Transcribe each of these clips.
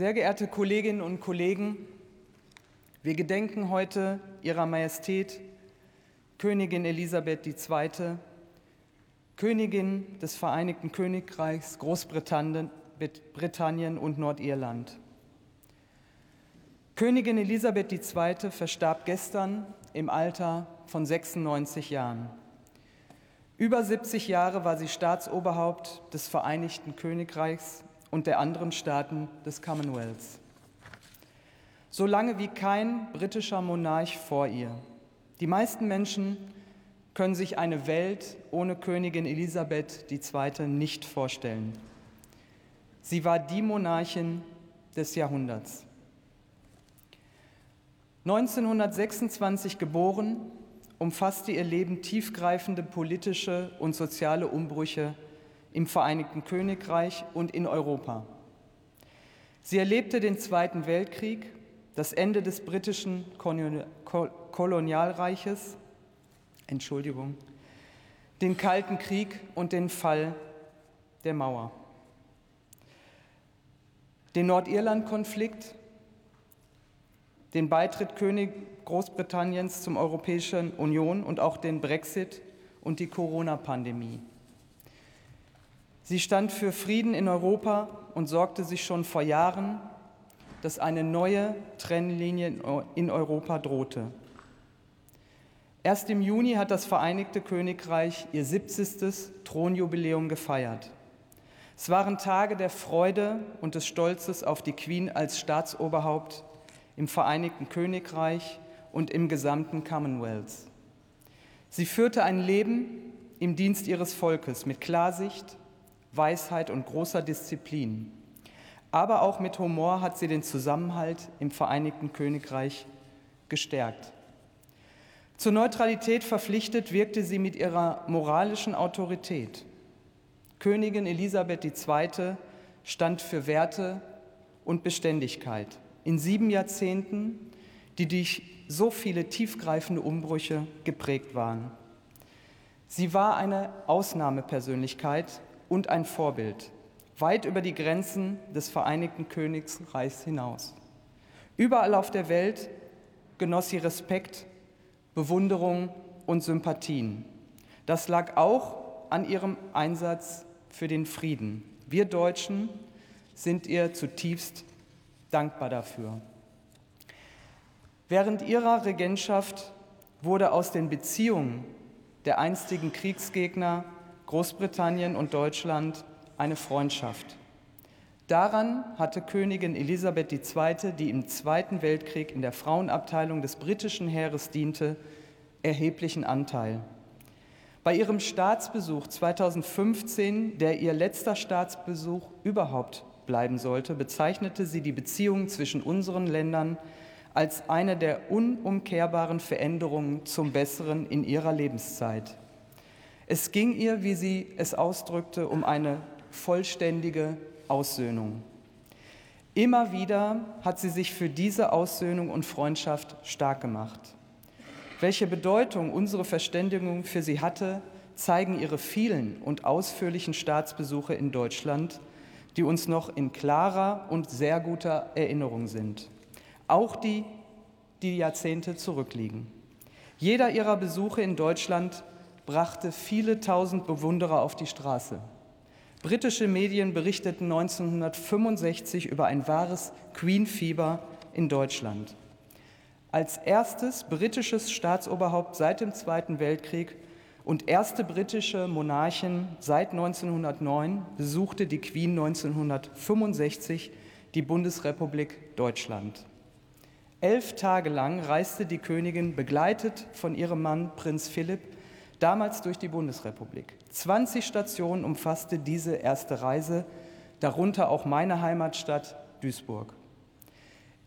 Sehr geehrte Kolleginnen und Kollegen, wir gedenken heute Ihrer Majestät, Königin Elisabeth II., Königin des Vereinigten Königreichs Großbritannien und Nordirland. Königin Elisabeth II. verstarb gestern im Alter von 96 Jahren. Über 70 Jahre war sie Staatsoberhaupt des Vereinigten Königreichs und der anderen Staaten des Commonwealths. So lange wie kein britischer Monarch vor ihr. Die meisten Menschen können sich eine Welt ohne Königin Elisabeth II. nicht vorstellen. Sie war die Monarchin des Jahrhunderts. 1926 geboren, umfasste ihr Leben tiefgreifende politische und soziale Umbrüche im Vereinigten Königreich und in Europa. Sie erlebte den Zweiten Weltkrieg, das Ende des britischen Kolonialreiches, Entschuldigung, den Kalten Krieg und den Fall der Mauer. Den Nordirland-Konflikt, den Beitritt König Großbritanniens zum Europäischen Union und auch den Brexit und die Corona-Pandemie. Sie stand für Frieden in Europa und sorgte sich schon vor Jahren, dass eine neue Trennlinie in Europa drohte. Erst im Juni hat das Vereinigte Königreich ihr 70. Thronjubiläum gefeiert. Es waren Tage der Freude und des Stolzes auf die Queen als Staatsoberhaupt im Vereinigten Königreich und im gesamten Commonwealth. Sie führte ein Leben im Dienst ihres Volkes mit Klarsicht, Weisheit und großer Disziplin. Aber auch mit Humor hat sie den Zusammenhalt im Vereinigten Königreich gestärkt. Zur Neutralität verpflichtet wirkte sie mit ihrer moralischen Autorität. Königin Elisabeth II. stand für Werte und Beständigkeit in sieben Jahrzehnten, die durch so viele tiefgreifende Umbrüche geprägt waren. Sie war eine Ausnahmepersönlichkeit und ein Vorbild, weit über die Grenzen des Vereinigten Königreichs hinaus. Überall auf der Welt genoss sie Respekt Bewunderung und Sympathien. Das lag auch an ihrem Einsatz für den Frieden. Wir Deutschen sind ihr zutiefst dankbar dafür. Während ihrer Regentschaft wurde aus den Beziehungen der einstigen Kriegsgegner Großbritannien und Deutschland eine Freundschaft. Daran hatte Königin Elisabeth II., die im Zweiten Weltkrieg in der Frauenabteilung des britischen Heeres diente, erheblichen Anteil. Bei ihrem Staatsbesuch 2015, der ihr letzter Staatsbesuch überhaupt bleiben sollte, bezeichnete sie die Beziehungen zwischen unseren Ländern als eine der unumkehrbaren Veränderungen zum Besseren in ihrer Lebenszeit. Es ging ihr, wie sie es ausdrückte, um eine vollständige Aussöhnung. Immer wieder hat sie sich für diese Aussöhnung und Freundschaft stark gemacht. Welche Bedeutung unsere Verständigung für sie hatte, zeigen ihre vielen und ausführlichen Staatsbesuche in Deutschland, die uns noch in klarer und sehr guter Erinnerung sind. Auch die, die Jahrzehnte zurückliegen. Jeder ihrer Besuche in Deutschland brachte viele tausend Bewunderer auf die Straße. Britische Medien berichteten 1965 über ein wahres Queen-Fieber in Deutschland. Als erstes britisches Staatsoberhaupt seit dem Zweiten Weltkrieg und erste britische Monarchin seit 1909 besuchte die Queen 1965 die Bundesrepublik Deutschland. Elf Tage lang reiste die Königin begleitet von ihrem Mann Prinz Philipp damals durch die Bundesrepublik. 20 Stationen umfasste diese erste Reise, darunter auch meine Heimatstadt Duisburg.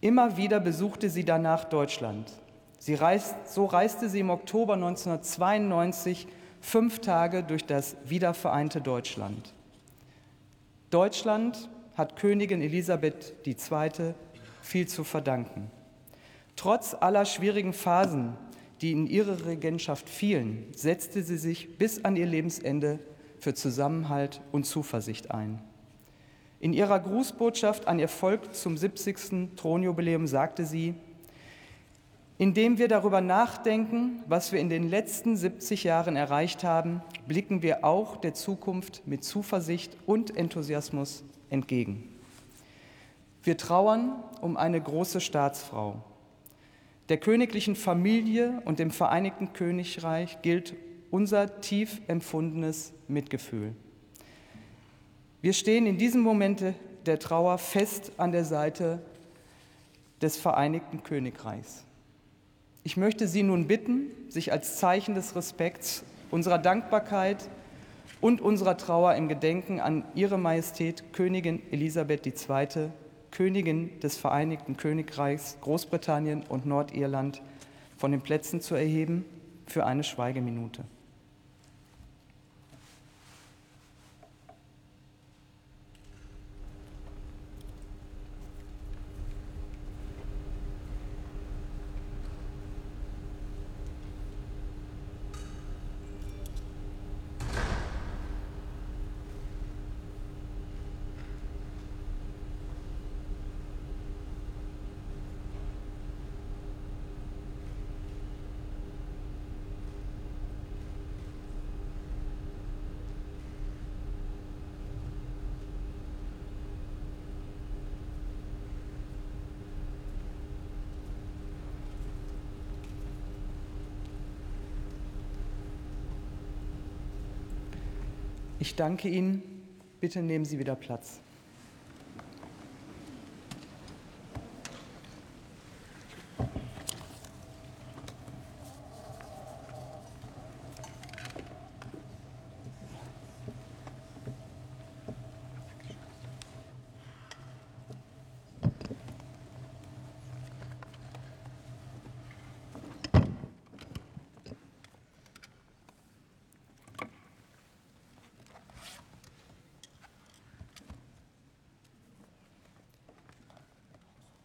Immer wieder besuchte sie danach Deutschland. Sie reist, so reiste sie im Oktober 1992 fünf Tage durch das wiedervereinte Deutschland. Deutschland hat Königin Elisabeth II. viel zu verdanken. Trotz aller schwierigen Phasen die in ihre Regentschaft fielen, setzte sie sich bis an ihr Lebensende für Zusammenhalt und Zuversicht ein. In ihrer Grußbotschaft an ihr Volk zum 70. Thronjubiläum sagte sie, indem wir darüber nachdenken, was wir in den letzten 70 Jahren erreicht haben, blicken wir auch der Zukunft mit Zuversicht und Enthusiasmus entgegen. Wir trauern um eine große Staatsfrau. Der königlichen Familie und dem Vereinigten Königreich gilt unser tief empfundenes Mitgefühl. Wir stehen in diesem Moment der Trauer fest an der Seite des Vereinigten Königreichs. Ich möchte Sie nun bitten, sich als Zeichen des Respekts, unserer Dankbarkeit und unserer Trauer im Gedenken an Ihre Majestät Königin Elisabeth II., Königin des Vereinigten Königreichs Großbritannien und Nordirland, von den Plätzen zu erheben für eine Schweigeminute. Ich danke Ihnen. Bitte nehmen Sie wieder Platz.